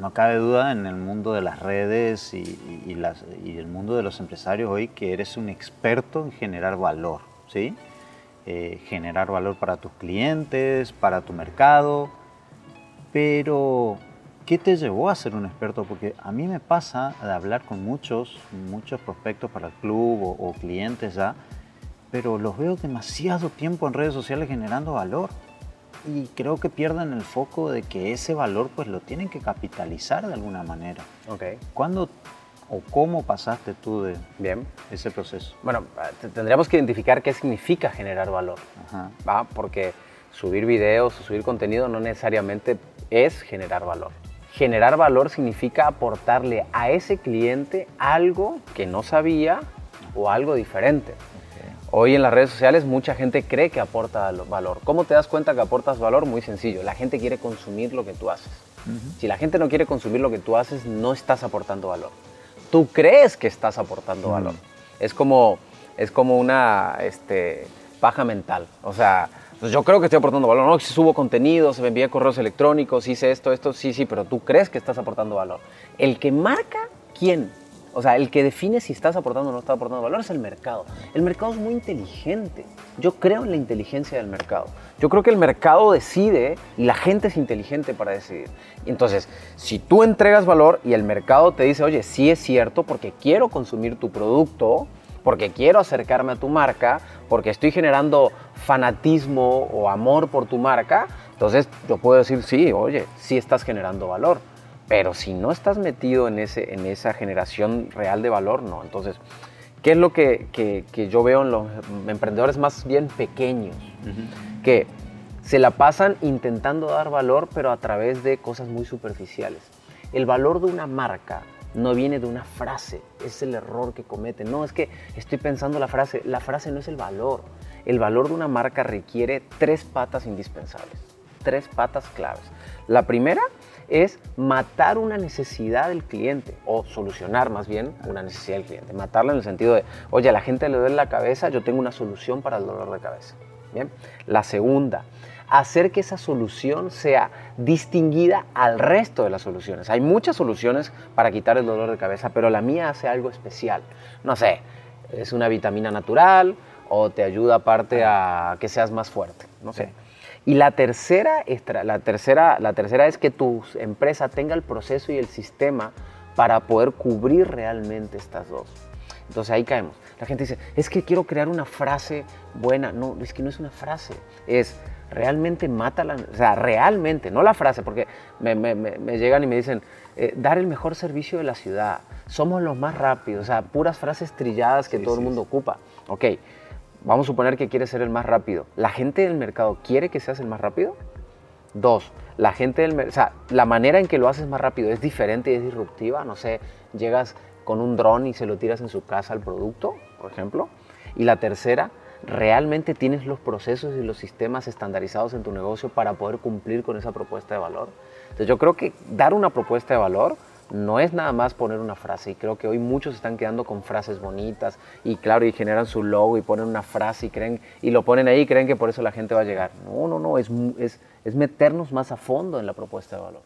No cabe duda en el mundo de las redes y, el mundo de los empresarios hoy que eres un experto en generar valor, ¿sí? Eh, generar valor para tus clientes, para tu mercado, pero ¿qué te llevó a ser un experto? Porque a mí me pasa de hablar con muchos, muchos prospectos para el club o, o clientes ya, pero los veo demasiado tiempo en redes sociales generando valor y creo que pierden el foco de que ese valor pues lo tienen que capitalizar de alguna manera. Okay. ¿Cuándo o cómo pasaste tú de Bien. ese proceso? Bueno, tendríamos que identificar qué significa generar valor, ¿va? Porque subir videos o subir contenido no necesariamente es generar valor. Generar valor significa aportarle a ese cliente algo que no sabía o algo diferente. Hoy en las redes sociales mucha gente cree que aporta valor. ¿Cómo te das cuenta que aportas valor? Muy sencillo, la gente quiere consumir lo que tú haces. Si la gente no quiere consumir lo que tú haces, no estás aportando valor. Tú crees que estás aportando valor. Es como, es como una este, paja mental. O sea, pues yo creo que estoy aportando valor. No, si subo contenido, se me envía correos electrónicos, hice esto, esto, sí, sí, pero tú crees que estás aportando valor. El que marca quién o sea, el que define si estás aportando o no estás aportando valor es el mercado. El mercado es muy inteligente. Yo creo en la inteligencia del mercado. Yo creo que el mercado decide y la gente es inteligente para decidir. Entonces, si tú entregas valor y el mercado te dice, oye, sí es cierto porque quiero consumir tu producto, porque quiero acercarme a tu marca, porque estoy generando fanatismo o amor por tu marca, entonces yo puedo decir, sí, oye, sí estás generando valor. Pero si no estás metido en, ese, en esa generación real de valor, no. Entonces, ¿qué es lo que, que, yo veo en los emprendedores más bien pequeños? Que se la pasan intentando dar valor, pero a través de cosas muy superficiales. El valor de una marca no viene de una frase, es el error que cometen. No, es que estoy pensando la frase, la frase no es el valor. El valor de una marca requiere tres patas indispensables, tres patas claves. La primera es matar una necesidad del cliente o solucionar más bien una necesidad del cliente. Matarla en el sentido de, oye, a la gente le duele la cabeza, yo tengo una solución para el dolor de cabeza. Bien. La segunda, hacer que esa solución sea distinguida al resto de las soluciones. Hay muchas soluciones para quitar el dolor de cabeza, pero la mía hace algo especial. No sé, es una vitamina natural o te ayuda aparte a que seas más fuerte. No sé. Y la tercera, la, tercera, la tercera es que tu empresa tenga el proceso y el sistema para poder cubrir realmente estas dos. Entonces ahí caemos. La gente dice, es que quiero crear una frase buena. No, es que no es una frase. Es realmente mata la... O sea, realmente, no la frase, porque me, llegan y me dicen, eh, dar el mejor servicio de la ciudad. Somos los más rápidos. O sea, puras frases trilladas que todo el mundo ocupa. Ok, vamos a suponer que quieres ser el más rápido. ¿La gente del mercado quiere que seas el más rápido? Dos, la gente del o sea, la manera en que lo haces más rápido es diferente y es disruptiva. No sé, llegas con un dron y se lo tiras en su casa al producto, por ejemplo. Y la tercera, realmente tienes los procesos y los sistemas estandarizados en tu negocio para poder cumplir con esa propuesta de valor. Entonces yo creo que dar una propuesta de valor no es nada más poner una frase y creo que hoy muchos están quedando con frases bonitas y claro y generan su logo y ponen una frase y creen y lo ponen ahí y creen que por eso la gente va a llegar. No, no, no, es, es, es meternos más a fondo en la propuesta de valor.